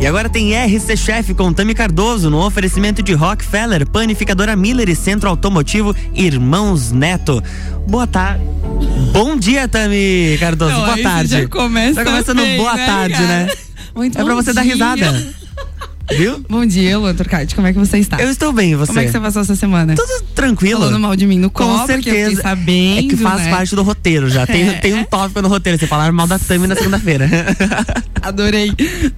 E agora tem RC Chef com Tami Cardoso no oferecimento de Rockefeller, Panificadora Miller e Centro Automotivo Irmãos Neto. Boa tarde. Bom dia, Tami Cardoso. Não, boa tarde. Já começa, já começa no bem, boa né, tarde, cara? né? Muito É pra você dar dia. risada. Viu? Bom dia, Luan Turcati. Como é que você está? Eu estou bem, e você? Como é que você passou essa semana? Tudo tranquilo. Falando mal de mim no Com copo, certeza. sabendo, é que faz né? parte do roteiro já. Tem, É. tem um tópico no roteiro. Você falar mal da Tami na segunda-feira. Adorei.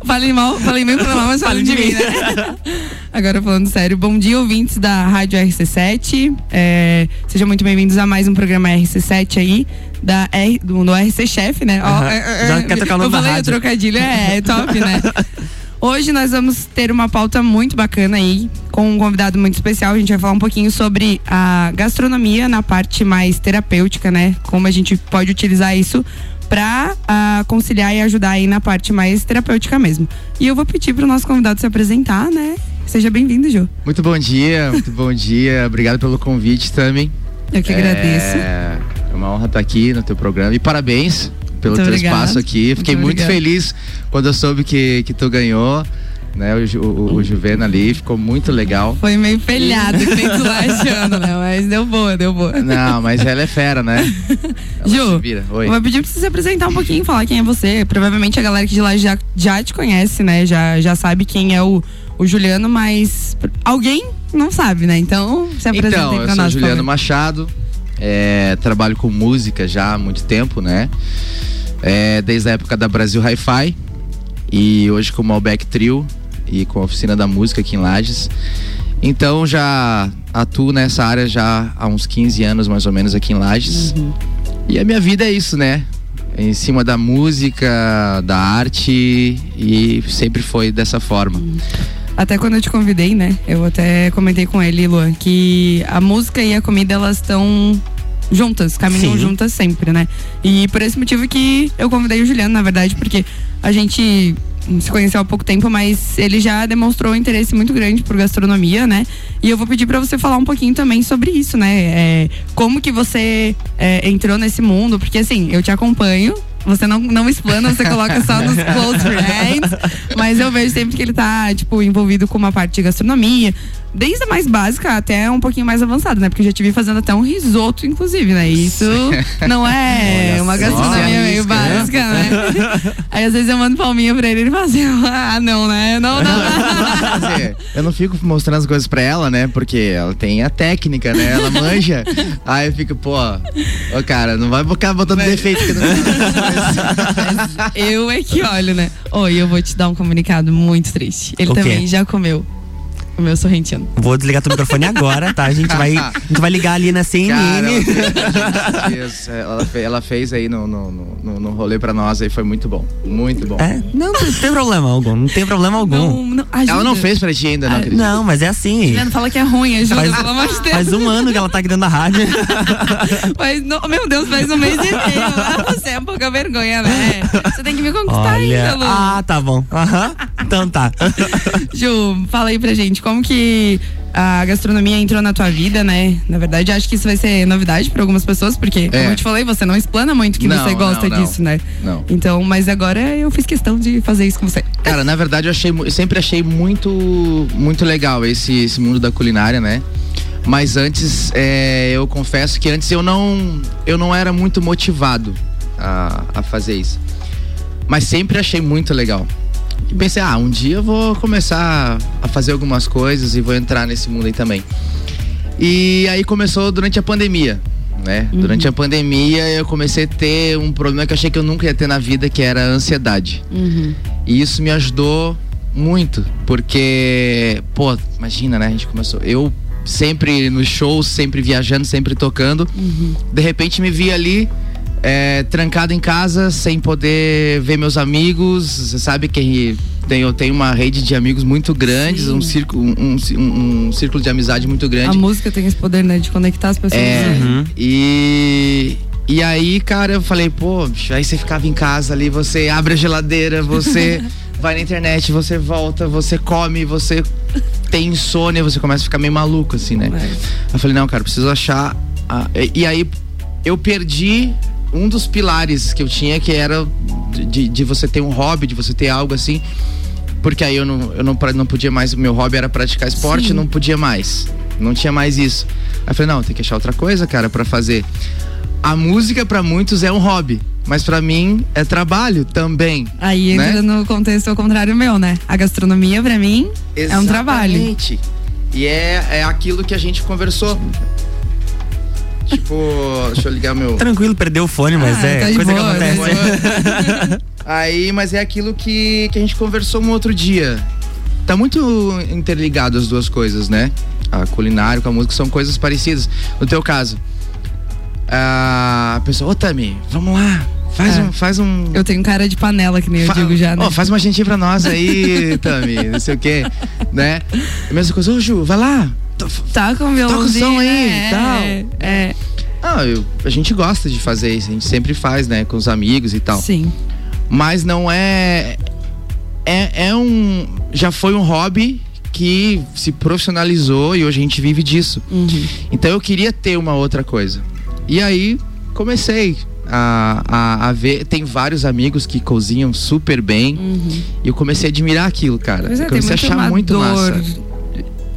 Falei mal, falei bem pra mal, mas falei de mim, né? Agora falando sério, bom dia, ouvintes da Rádio RC7. É, sejam muito bem-vindos a mais um programa RC7 aí, da R, do, do RC Chef, né? Ó, Aham. é, é, Já é, quer trocar o nome Eu da falei rádio. trocadilho, é, é top, né? Hoje nós vamos ter uma pauta muito bacana aí, com um convidado muito especial. A gente vai falar um pouquinho sobre a gastronomia na parte mais terapêutica, né? Como a gente pode utilizar isso pra ah, conciliar e ajudar aí na parte mais terapêutica mesmo. E eu vou pedir pro nosso convidado se apresentar, né? Seja bem-vindo, Ju. Muito bom dia, muito bom dia. Obrigado pelo convite também. Eu que agradeço. É é uma honra estar aqui no teu programa. E parabéns pelo Muito teu espaço aqui. Fiquei Muito muito, feliz quando eu soube que, que tu ganhou. Né, o, o, o Juvena ali, ficou muito legal. Foi meio felhado, feito lá achando, né? Mas deu boa, deu boa. Não, mas ela é fera, né? Ela Ju. Eu vou pedir pra você se apresentar um pouquinho, falar quem é você. Provavelmente a galera que de lá já, já te conhece, né? Já, já sabe quem é o, o Juliano, mas alguém não sabe, né? Então, se apresenta Então, eu pra sou nós. por Juliano favor. Machado, é, trabalho com música já há muito tempo, né? É, desde a época da Brasil Hi-Fi e hoje com o Malbec Trio e com a oficina da música aqui em Lages. Então já atuo nessa área já há uns 15 anos mais ou menos aqui em Lages. Uhum. E a minha vida é isso, né? Em cima da música, da arte e sempre foi dessa forma. Até quando eu te convidei, né? Eu até comentei com ele, Luan, que a música e a comida, elas estão juntas, caminham Sim. juntas sempre, né? E por esse motivo que eu convidei o Juliano, na verdade, porque a gente se conheceu há pouco tempo, mas ele já demonstrou um interesse muito grande por gastronomia, né? E eu vou pedir pra você falar um pouquinho também sobre isso, né? É, como que você é, entrou nesse mundo? Porque assim, eu te acompanho. Você não, não explana, você coloca só nos close friends. Mas eu vejo sempre que ele tá, tipo, envolvido com uma parte de gastronomia. Desde a mais básica até um pouquinho mais avançada, né? Porque eu já te vi fazendo até um risoto, inclusive, né? Isso não é Olha uma gastronomia meio arrisca, né? básica, né? Aí às vezes eu mando palminha pra ele e ele fala assim, ah, não, né? Não, não. Dizer, eu não fico mostrando as coisas pra ela, né? Porque ela tem a técnica, né? Ela manja. Aí eu fico, pô, ô cara, não vai ficar botando defeito aqui no Mas eu é que olho, né? Oi, eu vou te dar um comunicado muito triste. Ele O quê? também já comeu o meu sorrentino. Vou desligar teu microfone agora, tá? A gente vai, a gente vai ligar ali na CNN. Cara, ela fez, ela, fe- ela fez aí no, no, no, no rolê pra nós aí, foi muito bom. Muito bom. É, não, não tem problema algum. Não tem problema algum. Não, não. Ela não fez pra ti ainda, não Ah, acredito. Não, mas é assim. Juliano, fala que é ruim, ajuda, Faz, pelo amor de Deus. faz um ano que ela tá aqui dentro da rádio. Mas, não, meu Deus, faz um mês e meio. Ah, você é pouca vergonha, né? Você tem que me conquistar Olha. ainda, Lu. Ah, tá bom. Aham. Então tá. Ju, fala aí pra gente, como que a gastronomia entrou na tua vida, né? Na verdade, acho que isso vai ser novidade pra algumas pessoas, porque, como É. eu te falei, você não explana muito que Não, você gosta não, não. disso, né? Não. Então, mas agora eu fiz questão de fazer isso com você. Cara, na verdade eu achei, eu sempre achei muito, muito legal esse, esse mundo da culinária, né? Mas antes, é, eu confesso que antes eu não, eu não era muito motivado a, a fazer isso. Mas sempre achei muito legal. E pensei, ah, um dia eu vou começar a fazer algumas coisas e vou entrar nesse mundo aí também. E aí começou durante a pandemia, né? Durante a pandemia eu comecei a ter um problema que eu achei que eu nunca ia ter na vida, que era a ansiedade. E isso me ajudou muito, porque, pô, imagina, né? A gente começou. Eu sempre nos shows, sempre viajando, sempre tocando. De repente me vi ali. É, trancado em casa, sem poder ver meus amigos. Você sabe que tem, eu tenho uma rede de amigos muito grandes, Sim. um círculo, um, um- um círculo de amizade muito A grande. música tem esse poder, né, de conectar as pessoas. É, né? Uhum. e, e aí, cara, eu falei, pô, bicho, aí você ficava em casa ali, você abre a geladeira, você vai na internet, você volta, você come, você tem insônia, você começa a ficar meio maluco, assim, né? Eu falei, não, cara, preciso achar. a- e, e aí eu perdi um dos pilares que eu tinha, que era de, de você ter um hobby, de você ter algo assim. Porque aí eu não, eu não, não podia mais, o meu hobby era praticar esporte, Sim. não podia mais. Não tinha mais isso. Aí eu falei, não, tem que achar outra coisa, cara, pra fazer. A música pra muitos é um hobby, mas pra mim é trabalho também. Aí Né? entra no contexto ao contrário meu, né? A gastronomia, pra mim, é um trabalho. Exatamente. E é, é aquilo que a gente conversou. Tipo, deixa eu ligar meu. Tranquilo, perdeu o fone, mas Ah, é tá coisa boa, que tá acontece. Aí, mas é aquilo que, que a gente conversou um outro dia. Tá muito interligado as duas coisas, né? A culinária com a música são coisas parecidas. No teu caso, a pessoa, ô Tami, vamos lá, faz É. um. Faz um Eu tenho cara de panela, que nem eu fa- digo já, né? Ó, faz uma gentinha pra nós aí, Tami, não sei o quê, né? A mesma coisa, ô Ju, vai lá. Tá com violãozinho, som aí, né? tal. É, é, Ah, eu- a gente gosta de fazer isso, a gente sempre faz, né, com os amigos e tal. sim. mas não é, é é um já foi um hobby que se profissionalizou e hoje a gente vive disso. Uhum. Então eu queria ter uma outra coisa. E aí comecei a, a, a ver. Tem vários amigos que cozinham super bem. Uhum. E eu comecei a admirar aquilo, cara. Pois é, comecei a achar muito massa.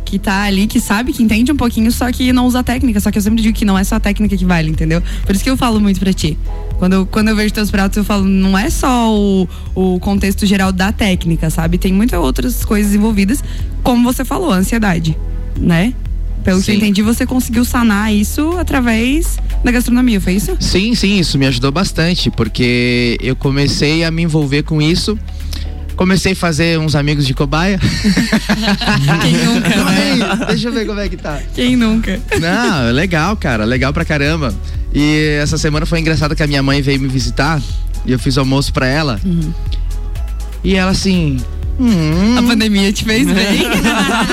Que tá ali, que sabe, que entende um pouquinho, só que não usa a técnica. Só que eu sempre digo que não é só a técnica que vale, entendeu? Por isso que eu falo muito pra ti. Quando eu, quando eu vejo teus pratos, eu falo, não é só o, o contexto geral da técnica, sabe? Tem muitas outras coisas envolvidas, como você falou, a ansiedade, né? Pelo que eu Sim. entendi, você conseguiu sanar isso através da gastronomia, foi isso? Sim, sim, isso me ajudou bastante, porque eu comecei a me envolver com isso. Comecei a fazer uns amigos de cobaia. Quem nunca, né? Deixa eu ver como é que tá. Quem nunca? Não, é legal, cara. Legal pra caramba. E essa semana foi engraçado que a minha mãe veio me visitar e eu fiz almoço pra ela. E ela assim. Hum, A pandemia te fez bem.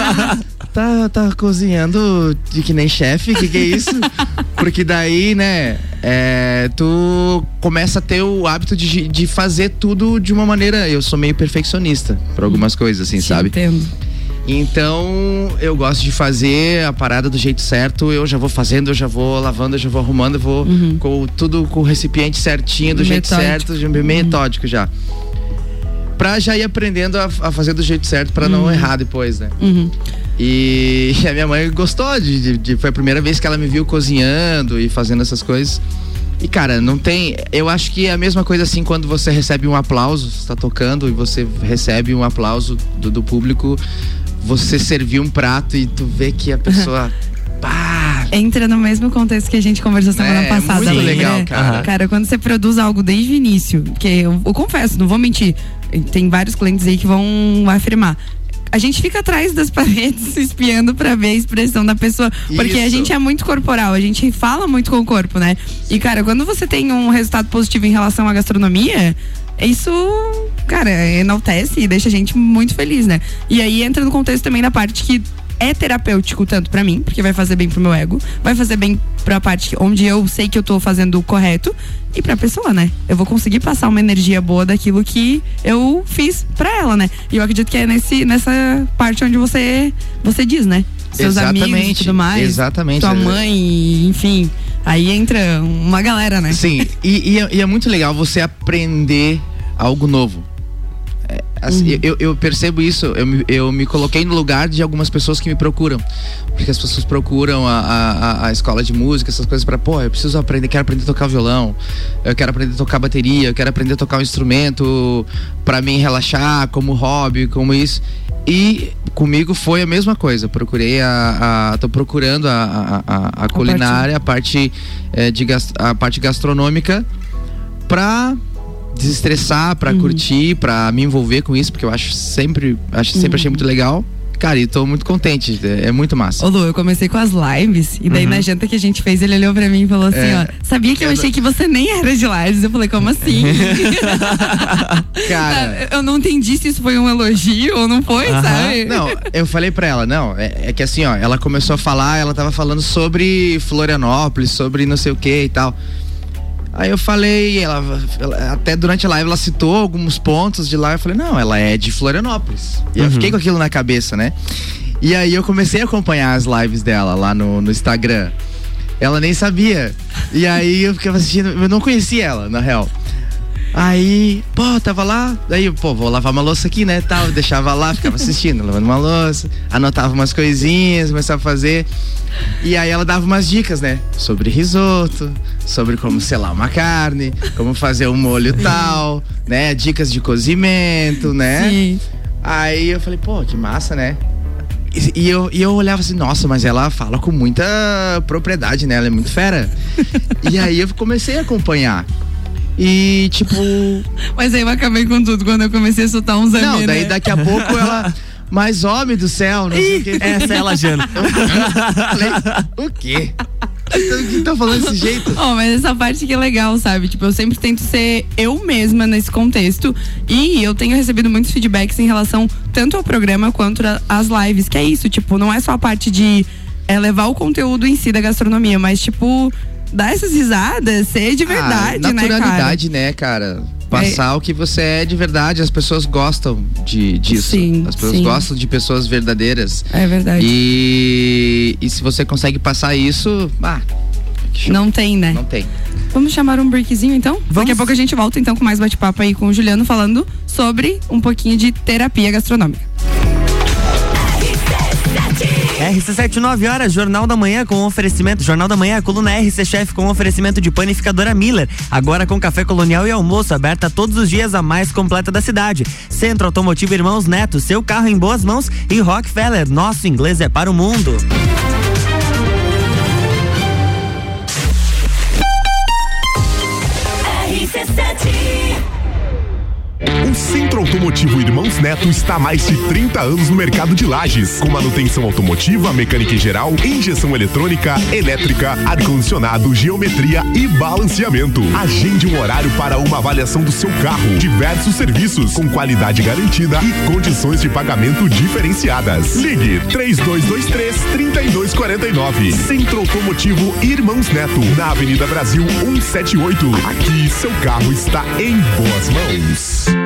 tá, tá cozinhando de que nem chefe, que que é isso? Porque daí, né, é, tu começa a ter o hábito de, de fazer tudo de uma maneira. Eu sou meio perfeccionista pra algumas coisas, assim, sabe? Entendo. Então, eu gosto de fazer a parada do jeito certo. Eu já vou fazendo, eu já vou lavando, eu já vou arrumando, eu vou Uhum. com tudo com o recipiente certinho, do jeito Metódico. certo, de- bem metódico já. Pra já ir aprendendo a, a fazer do jeito certo, pra não Uhum. errar depois, né? Uhum. E a minha mãe gostou de, de- de- Foi a primeira vez que ela me viu cozinhando e fazendo essas coisas. E, cara, não tem. Eu acho que é a mesma coisa assim quando você recebe um aplauso, você tá tocando e você recebe um aplauso do, do público, você serviu um prato e tu vê que a pessoa. pá! Entra no mesmo contexto que a gente conversou semana É, passada. muito né? legal, cara. Cara, quando você produz algo desde o início, que eu, eu confesso, não vou mentir, tem vários clientes aí que vão afirmar. A gente fica atrás das paredes espiando pra ver a expressão da pessoa. Porque a Isso. gente é muito corporal, a gente fala muito com o corpo, né? E, cara, quando você tem um resultado positivo em relação à gastronomia, isso, cara, enaltece e deixa a gente muito feliz, né? E aí entra no contexto também da parte que é terapêutico tanto pra mim, porque vai fazer bem pro meu ego, vai fazer bem pra parte onde eu sei que eu tô fazendo o correto e pra pessoa, né? Eu vou conseguir passar uma energia boa daquilo que eu fiz pra ela, né? E eu acredito que é nesse, nessa parte onde você você diz, né? Seus amigos e tudo mais. Exatamente. Tua mãe, enfim. Aí entra uma galera, né? Sim, e, e é, e é muito legal você aprender algo novo. É, assim, Uhum. eu, eu percebo isso, eu me, eu me coloquei no lugar de algumas pessoas que me procuram. Porque as pessoas procuram a, a, a- escola de música, essas coisas pra, pô, eu preciso aprender, quero aprender a tocar violão, eu quero aprender a tocar bateria, eu quero aprender a tocar um instrumento pra mim relaxar, como hobby, como isso. E comigo foi a mesma coisa. Procurei a. a tô procurando a, a, a- culinária, a parte, eh, de a parte gastronômica pra desestressar, pra curtir, pra me envolver com isso, porque eu acho sempre, acho, sempre achei muito legal. Cara, e tô muito contente, é, é muito massa. Ô Lu, eu comecei com as lives e daí Uhum. na janta que a gente fez, ele olhou pra mim e falou assim, É. ó, sabia que eu achei que você nem era de lives? Eu falei, como assim? Cara, eu não entendi se isso foi um elogio ou não foi, Aham. sabe? Não, eu falei pra ela, não, é, é que assim, ó, ela começou a falar, ela tava falando sobre Florianópolis, sobre não sei o que e tal. Aí eu falei, ela, ela- até durante a live ela citou alguns pontos de lá, eu falei, não, ela é de Florianópolis. E eu Uhum. fiquei com aquilo na cabeça, né? E aí eu comecei a acompanhar as lives dela lá no, no Instagram. Ela nem sabia. E aí eu ficava assistindo, eu não conhecia ela, na real. Aí, pô, tava lá, daí, pô, vou lavar uma louça aqui, né, tal, deixava lá, ficava assistindo, lavando uma louça, anotava umas coisinhas, começava a fazer. E aí ela dava umas dicas, né, sobre risoto, sobre como selar uma carne, como fazer um molho tal, né, dicas de cozimento, né? Sim. Aí eu falei, pô, que massa, né? E eu, e eu olhava assim, nossa, mas ela fala com muita propriedade, né? Ela é muito fera. e aí eu comecei a acompanhar. E tipo. Mas aí eu acabei com tudo quando eu comecei a soltar uns Não, amém, daí né? daqui a pouco ela. Mas homem do céu, não sei o que. Essa é ela, Jana. Falei, o quê? Então, Quem tá falando desse jeito? Oh, mas essa parte que é legal, sabe? Tipo, eu sempre tento ser eu mesma nesse contexto. E eu tenho recebido muitos feedbacks em relação tanto ao programa quanto às lives. Que é isso, tipo, não é só a parte de é, levar o conteúdo em si da gastronomia, mas, tipo, dar essas risadas, ser de verdade, ah, né, cara? naturalidade, né, cara? Passar o que você é de verdade. As pessoas gostam de, disso. Sim, As pessoas sim. gostam de pessoas verdadeiras. É verdade. E, e se você consegue passar isso, ah. Não tem, né? não tem. Vamos chamar um breakzinho então? Daqui a pouco a gente volta então com mais bate-papo aí com o Juliano falando sobre um pouquinho de terapia gastronômica. RC7, 9 horas, Jornal da Manhã com oferecimento. Jornal da Manhã, coluna RC Chef com oferecimento de panificadora Miller. Agora com café colonial e almoço, aberta todos os dias, a mais completa da cidade. Centro Automotivo Irmãos Neto, seu carro em boas mãos. E Rockefeller, nosso inglês é para o mundo. Automotivo Irmãos Neto está há mais de 30 anos no mercado de lajes, com manutenção automotiva, mecânica em geral, injeção eletrônica, elétrica, ar-condicionado, geometria e balanceamento. Agende um horário para uma avaliação do seu carro. Diversos serviços com qualidade garantida e condições de pagamento diferenciadas. Ligue 3223 3249. Centro Automotivo Irmãos Neto, na Avenida Brasil 178. Aqui seu carro está em boas mãos.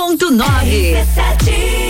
89.9.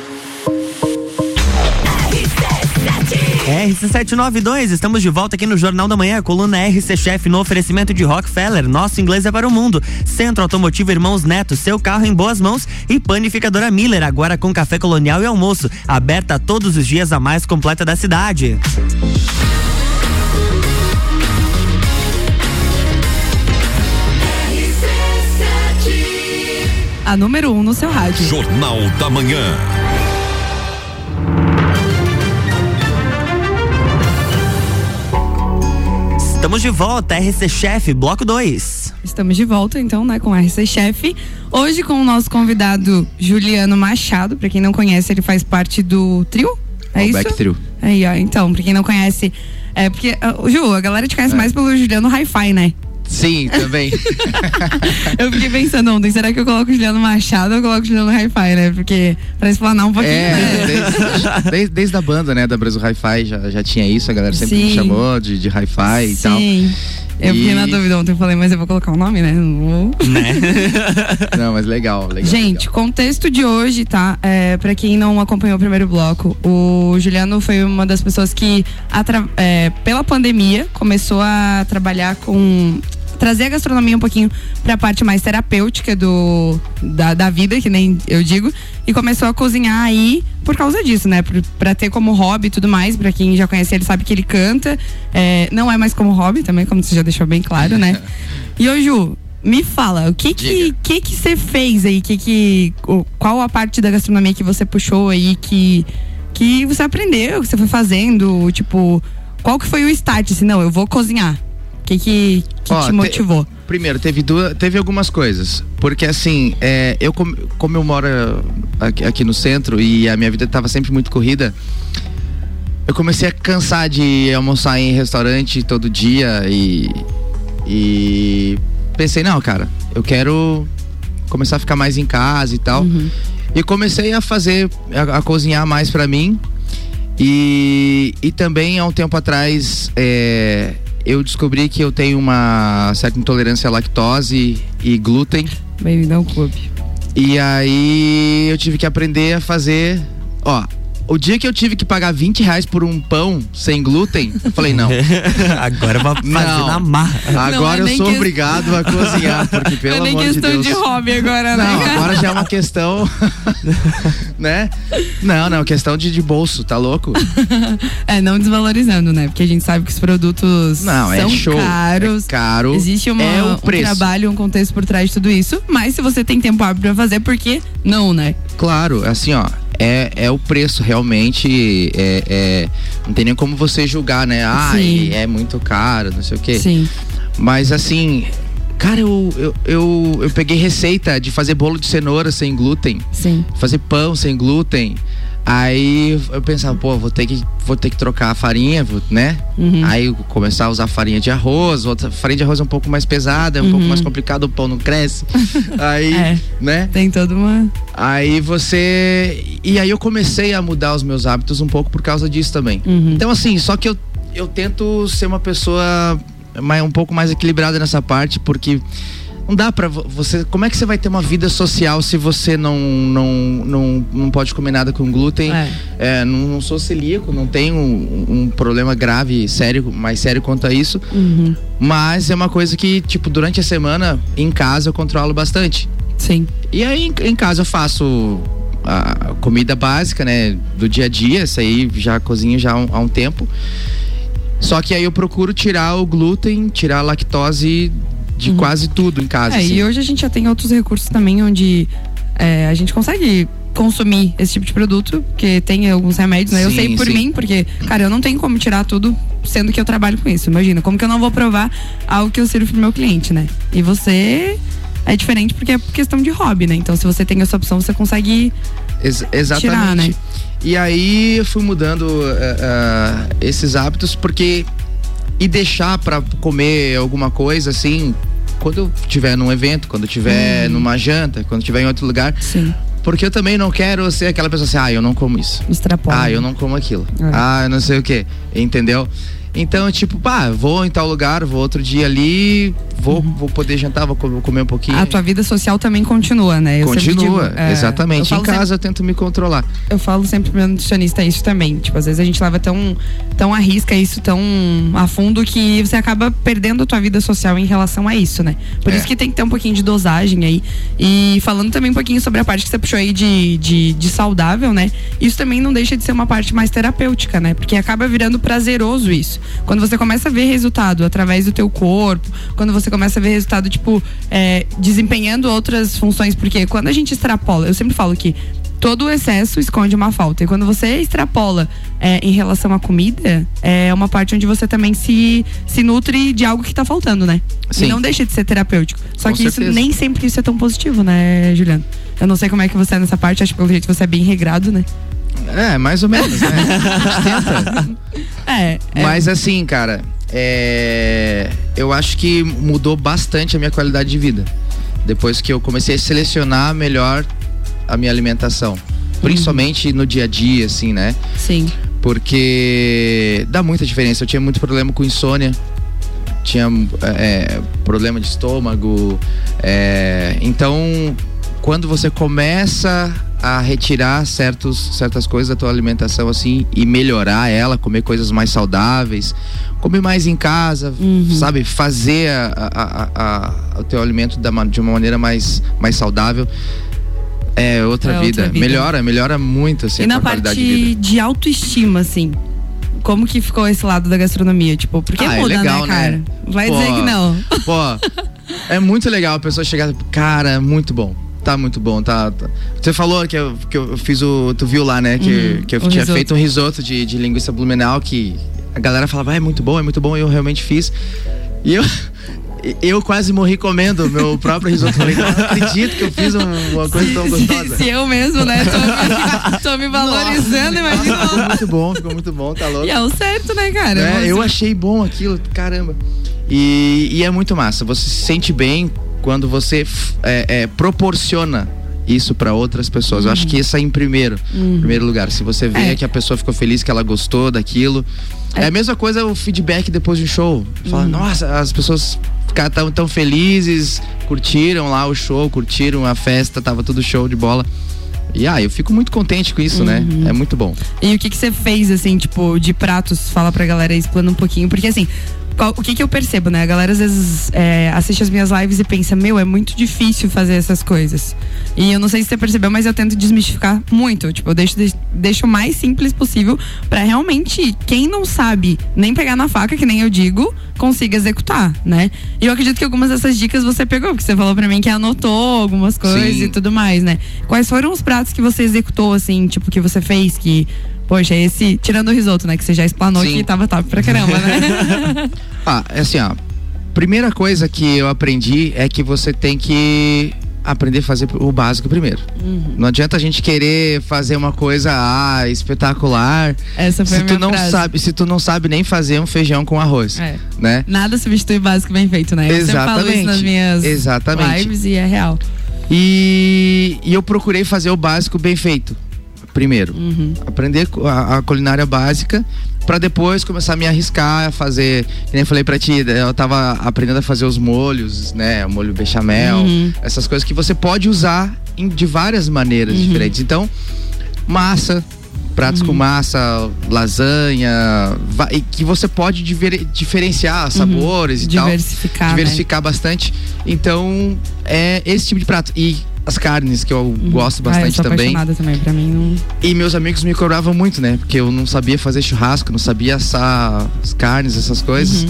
RC792, estamos de volta aqui no Jornal da Manhã, coluna RC Chef no oferecimento de Rockefeller, nosso inglês é para o mundo. Centro Automotivo Irmãos Neto, seu carro em boas mãos e panificadora Miller, agora com café colonial e almoço, aberta todos os dias a mais completa da cidade. A número um no seu rádio. Jornal da Manhã. Estamos de volta, RC Chef, bloco 2. Estamos de volta então, né, com o RC Chef. Hoje com o nosso convidado Juliano Machado, pra quem não conhece, ele faz parte do trio. É O isso? Back Trio. Aí, ó, então, pra quem não conhece, é porque, ah, Ju, a galera te É. conhece mais pelo Juliano Hi-Fi, né? Sim, também. Eu fiquei pensando ontem, será que eu coloco o Juliano Machado ou eu coloco o Juliano Hi-Fi, né? Porque, pra explanar um pouquinho, É, né? desde, desde, desde a banda, né, da Brasil Hi-Fi já, já tinha isso, a galera sempre me Sim. chamou de, de Hi-Fi e tal. Sim. Eu fiquei E- na dúvida ontem, eu falei, mas eu vou colocar o nome, né? Não vou. Não, mas legal, legal. Gente, legal. contexto de hoje, tá? É, para quem não acompanhou o primeiro bloco, o Juliano foi uma das pessoas que, atra- é, pela pandemia, começou a trabalhar com trazer a gastronomia um pouquinho pra parte mais terapêutica do da, da vida, que nem eu digo, e começou a cozinhar aí por causa disso, né? Por, pra ter como hobby e tudo mais. Pra quem já conhece ele sabe que ele canta. É, não é mais como hobby também, como você já deixou bem claro, né? E ô Ju, Me fala, o que que que que você fez aí? Que que qual a parte da gastronomia que você puxou aí que que você aprendeu, que você foi fazendo, tipo, qual que foi o start assim, não, eu vou cozinhar. O que que, que Ó, te te- motivou? Primeiro, teve duas, teve algumas coisas. Porque assim, é, eu com- como eu moro aqui, aqui no centro e a minha vida estava sempre muito corrida, eu comecei a cansar de almoçar em restaurante todo dia e, e pensei, não, cara, eu quero começar a ficar mais em casa e tal. E comecei a fazer, a, a cozinhar mais pra mim. E, e também há um tempo atrás é, eu descobri que eu tenho uma certa intolerância à lactose e glúten. Bem-vindo ao clube. E aí eu tive que aprender a fazer. Ó, o dia que eu tive que pagar 20 reais por um pão sem glúten, eu falei, não. Agora eu vou fazer Não. na marra. Agora é eu nem sou que- obrigado a cozinhar, porque pelo é nem amor de questão Deus. de, hobby agora, Não, né? agora já é uma questão, né? Não, não, questão de, de bolso, tá louco? É, não desvalorizando, né? Porque a gente sabe que os produtos Não, é são show. caros. É caro. Existe uma, é o um trabalho, um contexto por trás de tudo isso. Mas se você tem tempo hábil pra fazer, por que não, né? Claro, assim, ó, é, é o preço realmente, é, é- não tem nem como você julgar, né? Sim. é muito caro, não sei o quê. Sim. Mas assim, cara, eu, eu, eu, eu peguei receita de fazer bolo de cenoura sem glúten, Sim. fazer pão sem glúten. Aí eu pensava, pô, vou ter que, vou ter que trocar a farinha, né? Uhum. Aí começar a usar farinha de arroz, outra farinha de arroz é um pouco mais pesada, é um pouco mais complicado, o pão não cresce. Aí, Uhum. É. né? Tem toda uma. Aí você. E aí eu comecei a mudar os meus hábitos um pouco por causa disso também. Uhum. Então, assim, só que eu, eu tento ser uma pessoa mais, um pouco mais equilibrada nessa parte, porque não dá pra vo- você. Como é que você vai ter uma vida social se você não, não, não, não pode comer nada com glúten? É. É, não, não sou celíaco, não tenho um, um problema grave, sério, mais sério quanto a isso. Uhum. Mas é uma coisa que, tipo, durante a semana, em casa, eu controlo bastante. Sim. E aí em, em casa eu faço a comida básica, né, do dia a dia, isso aí já cozinho já há um, há um tempo. Só que aí eu procuro tirar o glúten, tirar a lactose de quase tudo em casa. É, assim. e hoje a gente já tem outros recursos também onde é, a gente consegue consumir esse tipo de produto, porque tem alguns remédios, né? eu Sim, sei por sim. mim, porque, cara, eu não tenho como tirar tudo, sendo que eu trabalho com isso. Imagina, como que eu não vou provar algo que eu sirvo pro meu cliente, né? E você é diferente porque é questão de hobby, né? Então, se você tem essa opção, você consegue. Ex- exatamente. tirar, né? E aí eu fui mudando eh, eh, esses hábitos porque e deixar pra comer alguma coisa assim quando eu estiver num evento, quando eu estiver numa janta, quando eu estiver em outro lugar, Sim, porque eu também não quero ser aquela pessoa assim, ah, eu não como isso. extrapolar. Ah, eu não como aquilo. É. Ah, eu não sei o que. Entendeu? Então, tipo, pá, vou em tal lugar, vou outro dia ali, vou, vou poder jantar, vou co- vou comer um pouquinho. Uhum. A tua vida social também continua, né? Eu Continua, digo, é, exatamente. Em falo sempre- casa eu tento me controlar. eu falo sempre pro meu nutricionista isso também. Tipo, às vezes a gente leva tão, tão à risca isso, tão a fundo, que você acaba perdendo a tua vida social em relação a isso, né? Por É. isso que tem que ter um pouquinho de dosagem aí. E falando também um pouquinho sobre a parte que você puxou aí de, de, de saudável, né? Isso também não deixa de ser uma parte mais terapêutica, né? Porque acaba virando prazeroso isso. Quando você começa a ver resultado através do teu corpo, quando você começa a ver resultado, tipo, é, desempenhando outras funções, porque quando a gente extrapola, eu sempre falo que todo excesso esconde uma falta. E quando você extrapola é, em relação à comida, é uma parte onde você também se, se nutre de algo que tá faltando, né? Sim. E não deixa de ser terapêutico. Só Com que isso certeza. nem sempre isso é tão positivo, né, Juliano? Eu não sei como é que você é nessa parte, acho que pelo jeito você é bem regrado, né? É, mais ou menos, né? A gente tenta. É. é Mas assim, cara, é, eu acho que mudou bastante a minha qualidade de vida. Depois que eu comecei a selecionar melhor a minha alimentação. Principalmente no dia a dia, assim, né? Sim. Porque dá muita diferença. Eu tinha muito problema com insônia. Tinha é, problema de estômago. é, então, quando você começa a retirar certos, certas coisas da tua alimentação assim e melhorar ela, comer coisas mais saudáveis, comer mais em casa, sabe, fazer a- a- a- o teu alimento da de uma maneira mais, mais saudável. É outra, É outra vida. vida. Melhora, melhora muito assim E na de parte vida. de, autoestima, assim. Como que ficou esse lado da gastronomia? Tipo, porque Ah, é muda, legal, né, cara? né? Vai Pô, dizer que não. Pô, é muito legal a pessoa chegar, cara, muito bom. Tá muito bom, tá. tá. Você falou que eu, que eu fiz o. Tu viu lá, né? Que, Uhum, que eu tinha risoto. feito um risoto de, de linguiça blumenau que a galera falava, ah, é muito bom, é muito bom, e eu realmente fiz. E eu. Eu quase morri comendo meu próprio risoto. Falei, não acredito que eu fiz um- uma coisa tão gostosa. Se eu mesmo, né? Tô me, tô me valorizando, Nossa, ficou imagina. muito bom, ficou muito bom, tá louco. E é o certo, né, cara? É, Você- eu achei bom aquilo, caramba. E, e é muito massa. Você se sente bem quando você é, é, proporciona isso pra outras pessoas. Eu acho que isso é em primeiro, Uhum. primeiro lugar. Se você vê É. que a pessoa ficou feliz, que ela gostou daquilo. É, É. a mesma coisa o feedback depois de um show. Fala, Uhum. nossa, as pessoas ficaram tão, felizes, curtiram lá o show, curtiram a festa, tava tudo show de bola. E ah, eu fico muito contente com isso, né? Uhum. É muito bom. E o que que você fez, assim, tipo, de pratos? Fala pra galera aí, explana um pouquinho. Porque, assim, o que que eu percebo, né? A galera às vezes é, assiste as minhas lives e pensa, meu, é muito difícil fazer essas coisas. E eu não sei se você percebeu, mas eu tento desmistificar muito. Tipo, eu deixo, deixo o mais simples possível pra realmente quem não sabe nem pegar na faca, que nem eu digo, consiga executar, né? E eu acredito que algumas dessas dicas você pegou, porque você falou pra mim que anotou algumas coisas Sim. e tudo mais, né? Quais foram os pratos que você executou, assim, tipo, que você fez que. Poxa, esse. Tirando o risoto, né? Que você já explanou Sim. que tava top pra caramba, né? Ah, é assim, ó. Primeira coisa que eu aprendi é que você tem que aprender a fazer o básico primeiro. Uhum. Não adianta a gente querer fazer uma coisa ah, espetacular Essa foi se a tu não frase. sabe, se tu não sabe nem fazer um feijão com arroz, É. né? Nada substitui o básico bem feito, né? Eu sempre falo isso Exatamente. nas minhas Exatamente. lives e é real. E, e eu procurei fazer o básico bem feito primeiro. Uhum. Aprender a, a culinária básica pra depois começar a me arriscar a fazer, que nem falei pra ti, eu tava aprendendo a fazer os molhos, né, o molho bechamel, Uhum. essas coisas que você pode usar em- de várias maneiras Uhum. diferentes. Então, massa, pratos com massa, lasanha, e que você pode diver- diferenciar sabores e tal Uhum. Diversificar. né? diversificar bastante. Então, é esse tipo de prato. E as carnes, que eu gosto Ah, eu bastante também. também. Pra mim, não. E meus amigos me cobravam muito, né? Porque eu não sabia fazer churrasco, não sabia assar as carnes, essas coisas.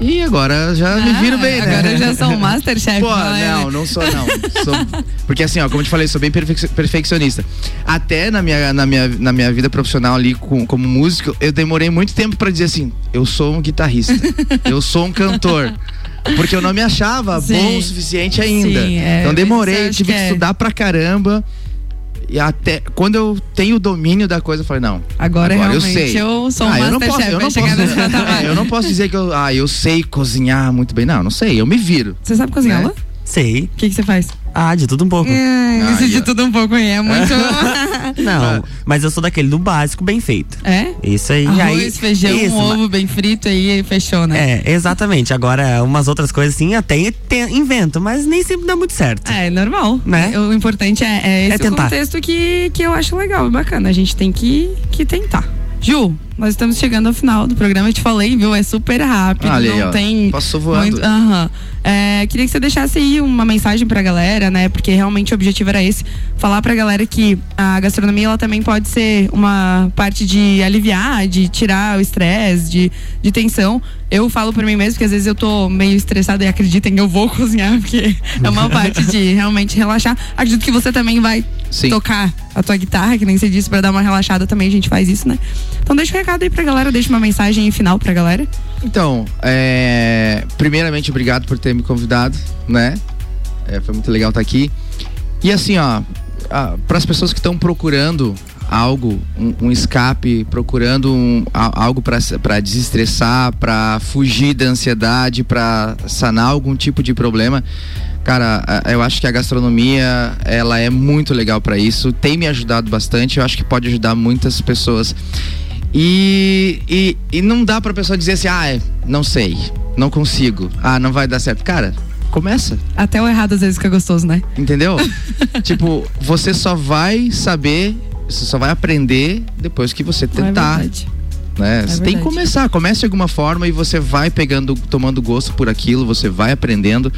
E agora já me viro bem, né? Uhum. Ah, Agora eu já sou um Masterchef. Pô, né? não, não sou não. Sou- porque assim, ó, como eu te falei, sou bem perfec- perfeccionista. Até na minha, na minha, na minha vida profissional ali com- como músico, eu demorei muito tempo pra dizer assim, eu sou um guitarrista, eu sou um cantor. Porque eu não me achava Sim. bom o suficiente ainda. Sim, é, então demorei, eu eu tive que que é. estudar pra caramba. E até quando eu tenho o domínio da coisa, eu falei, não. Agora, eu realmente sei. eu sou um Ah, eu não posso, eu não chegar posso, é, eu não posso dizer que eu, ah, eu sei cozinhar muito bem. Não, não sei, eu me viro. Você sabe cozinhar, Né? Sei. O que, que você faz? Ah, de tudo um pouco. É, Ah, isso de ó. tudo um pouco aí. É muito. Não, mas eu sou daquele do básico bem feito. é? Isso aí. Arroz, aí, feijão, isso, um ovo bem frito aí e fechou, né? É, exatamente. Agora, umas outras coisas assim, até invento, mas nem sempre dá muito certo. É, normal. Né? O importante é, é esse É tentar. contexto que, que eu acho legal e bacana. A gente tem que, que tentar. Ju, nós estamos chegando ao final do programa. Eu te falei, viu? É super rápido. Olha aí, não ó. tem. Passou voando. muito- Aham. É, queria que você deixasse aí uma mensagem pra galera, né? Porque realmente o objetivo era esse. Falar pra galera que a gastronomia ela também pode ser uma parte de aliviar, de tirar o estresse, de, de tensão. Eu falo por mim mesmo que às vezes eu tô meio estressada e acreditem, eu vou cozinhar, porque é uma parte de realmente relaxar. Acredito que você também vai Sim. tocar a tua guitarra, que nem você disse, pra dar uma relaxada também, a gente faz isso, né? Então deixa um recado aí pra galera, deixa uma mensagem final pra galera. Então, é, primeiramente, obrigado por ter me convidado, né? É, foi muito legal estar aqui. E assim, ó, para as pessoas que estão procurando algo, um, um escape, procurando um- algo para desestressar, para fugir da ansiedade, para sanar algum tipo de problema, cara, eu acho que a gastronomia ela é muito legal para isso. Tem me ajudado bastante. Eu acho que pode ajudar muitas pessoas. E, e, e não dá pra pessoa dizer assim, ah, é, não sei, não consigo, ah, não vai dar certo. Cara, começa, Até o errado às vezes fica gostoso, né? entendeu? tipo, você só vai saber, você só vai aprender depois que você é tentar, verdade. né? Você tem que começar, comece de alguma forma e você vai pegando, tomando gosto por aquilo, você vai aprendendo.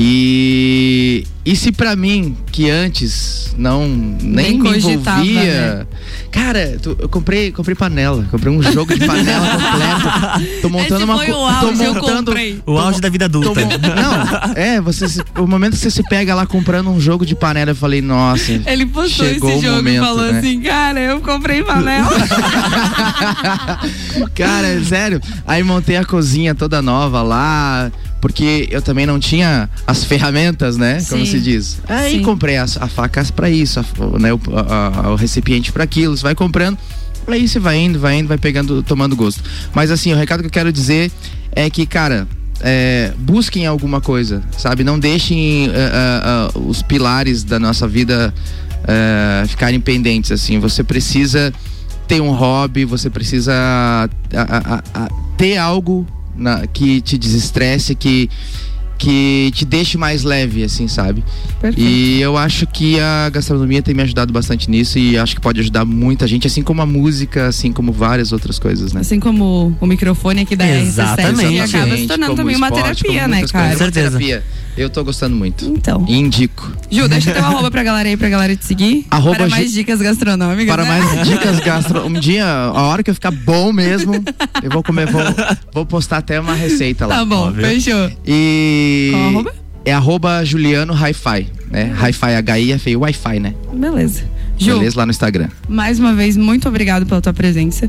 E, e se pra mim, que antes não nem, Nem me cogitava, envolvia, né? Cara, tu- eu comprei, comprei panela. Comprei um jogo de panela completo. Tô montando Esse uma foi o auge, tô eu montando, comprei. O auge da vida tô adulta. mon- Não, é, você o momento que você se pega lá comprando um jogo de panela, eu falei, nossa. Ele postou chegou esse o jogo momento, e falou né? assim, cara, eu comprei panela. Cara, é sério. Aí montei a cozinha toda nova lá, porque eu também não tinha as ferramentas, né? Como Sim. se diz. Aí Sim. comprei as, a facas pra isso, a- o, né, o, a- a- o recipiente pra aquilo, você vai comprando. Aí você vai indo, vai indo, vai pegando, tomando gosto. Mas assim, o recado que eu quero dizer é que, cara, é, busquem alguma coisa, sabe? Não deixem ah, ah, ah, os pilares da nossa vida ah, ficarem pendentes, assim. Você precisa ter um hobby, você precisa a- a- a- a- ter algo na- que te desestresse, que, que te deixe mais leve, assim, sabe? Perfeito. E eu acho que a gastronomia tem me ajudado bastante nisso e acho que pode ajudar muita gente, assim como a música, assim como várias outras coisas, né? Assim como o microfone aqui da Exatamente. RC7 acaba se tornando como também uma esporte, terapia, né, cara? uma Certeza. terapia. Eu tô gostando muito. Então. Indico. Ju, deixa teu arroba pra galera aí, pra galera te seguir. Arroba para mais dicas gastronômicas. Para né? mais dicas gastro, um dia, a hora que eu ficar bom mesmo, eu vou comer, vou, vou postar até uma receita lá. Tá bom, Óbvio. fechou. E Qual arroba? é arroba Juliano Hi-Fi, né? Hi-Fi H-I é feio Wi-Fi, né? Beleza. Ju, Beleza? Lá no Instagram. mais uma vez, muito obrigado pela tua presença.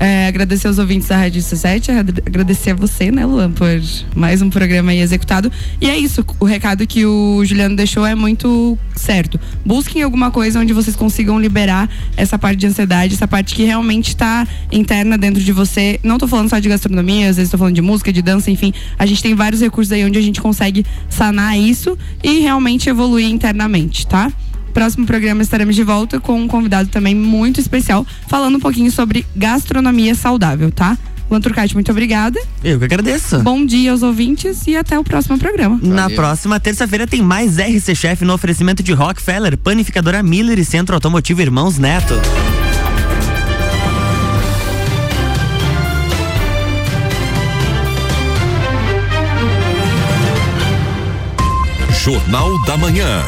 É, agradecer aos ouvintes da Rádio 17, agra- agradecer a você, né, Luan, por mais um programa aí executado. E é isso, o recado que o Juliano deixou é muito certo. Busquem alguma coisa onde vocês consigam liberar essa parte de ansiedade, essa parte que realmente está interna dentro de você. Não tô falando só de gastronomia, às vezes tô falando de música, de dança, enfim. A gente tem vários recursos aí onde a gente consegue sanar isso e realmente evoluir internamente, tá? Próximo programa estaremos de volta com um convidado também muito especial, falando um pouquinho sobre gastronomia saudável, tá? Luan Turcati, muito obrigada. Eu que agradeço. Bom dia aos ouvintes e até o próximo programa. Na Valeu. próxima terça-feira tem mais RC Chef no oferecimento de Rockefeller, Panificadora Miller e Centro Automotivo Irmãos Neto. Jornal da Manhã.